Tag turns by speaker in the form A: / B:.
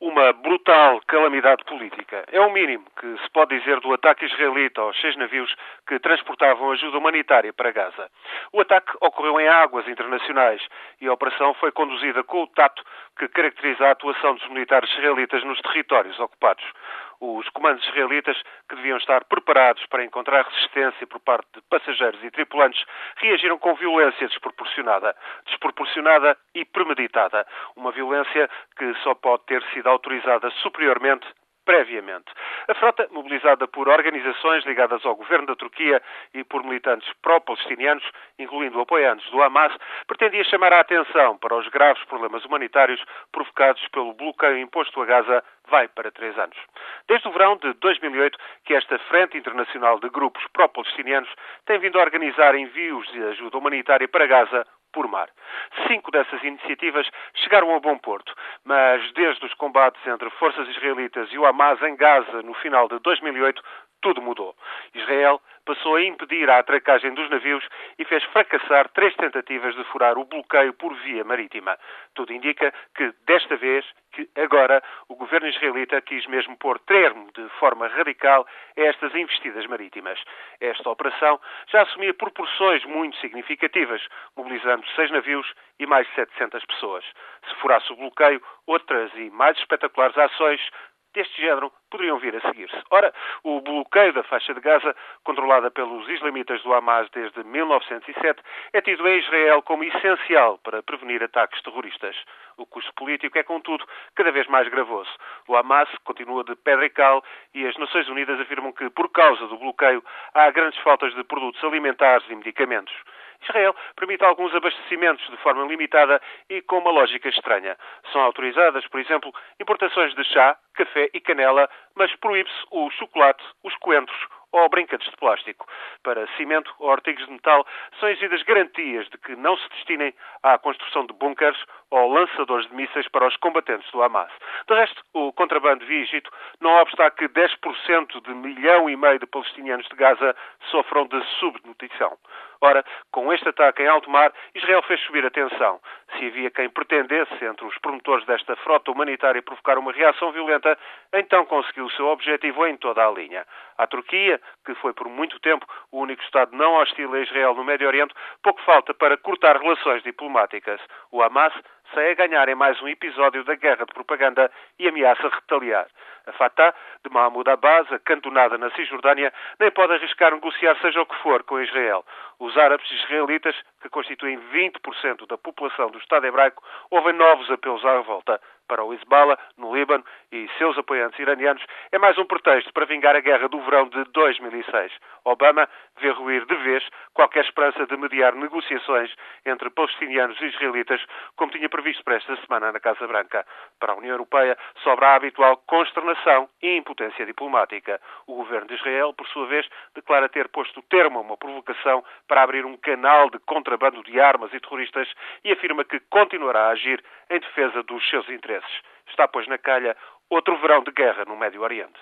A: uma brutal calamidade política. É o mínimo que se pode dizer do ataque israelita aos seis navios que transportavam ajuda humanitária para Gaza. O ataque ocorreu em águas internacionais e a operação foi conduzida com o tato que caracteriza a atuação dos militares israelitas nos territórios ocupados. Os comandos israelitas, que deviam estar preparados para encontrar resistência por parte de passageiros e tripulantes, reagiram com violência desproporcionada. Desproporcionada e premeditada. Uma violência que só pode ter sido autorizada superiormente previamente. A frota, mobilizada por organizações ligadas ao governo da Turquia e por militantes pró-palestinianos, incluindo apoiantes do Hamas, pretendia chamar a atenção para os graves problemas humanitários provocados pelo bloqueio imposto a Gaza vai para três anos. Desde o verão de 2008 que esta Frente Internacional de Grupos Pró-Palestinianos tem vindo a organizar envios de ajuda humanitária para Gaza por mar. Cinco dessas iniciativas chegaram a bom porto, mas desde os combates entre forças israelitas e o Hamas em Gaza no final de 2008, tudo mudou. Israel passou a impedir a atracagem dos navios e fez fracassar três tentativas de furar o bloqueio por via marítima. Tudo indica que, desta vez, que agora, israelita quis mesmo pôr termo de forma radical a estas investidas marítimas. Esta operação já assumia proporções muito significativas, mobilizando seis navios e mais de 700 pessoas. Se furasse o bloqueio, outras e mais espetaculares ações deste género poderiam vir a seguir-se. Ora, o bloqueio da faixa de Gaza, controlada pelos islamitas do Hamas desde 1907, é tido em Israel como essencial para prevenir ataques terroristas. O custo político é, contudo, cada vez mais gravoso. O Hamas continua de pedra e cal e as Nações Unidas afirmam que, por causa do bloqueio, há grandes faltas de produtos alimentares e medicamentos. Israel permite alguns abastecimentos de forma limitada e com uma lógica estranha. São autorizadas, por exemplo, importações de chá, café e canela, mas proíbe-se o chocolate, os coentros ou brinquedos de plástico. Para cimento ou artigos de metal, são exigidas garantias de que não se destinem à construção de bunkers ou lançadores de mísseis para os combatentes do Hamas. De resto, o contrabando via Egito não obsta a que 10% de milhão e meio de palestinianos de Gaza sofram de subnutrição. Ora, com este ataque em alto mar, Israel fez subir a tensão. Se havia quem pretendesse, entre os promotores desta frota humanitária, provocar uma reação violenta, então conseguiu o seu objetivo em toda a linha. A Turquia, que foi por muito tempo o único Estado não hostil a Israel no Médio Oriente, pouco falta para cortar relações diplomáticas. O Hamas sai a ganhar em mais um episódio da guerra de propaganda e ameaça retaliar. A Fatah, de Mahmoud Abbas, acantonada na Cisjordânia, nem pode arriscar negociar seja o que for com Israel. Os árabes israelitas, que constituem 20% da população do Estado hebraico, ouvem novos apelos à revolta para o Hezbollah, no Líbano, e seus apoiantes iranianos, é mais um pretexto para vingar a guerra do verão de 2006. Obama vê ruir de vez qualquer esperança de mediar negociações entre palestinianos e israelitas, como tinha previsto para esta semana na Casa Branca. Para a União Europeia, sobra a habitual consternação e impotência diplomática. O governo de Israel, por sua vez, declara ter posto termo a uma provocação para abrir um canal de contrabando de armas e terroristas e afirma que continuará a agir em defesa dos seus interesses. Está, pois, na calha outro verão de guerra no Médio Oriente.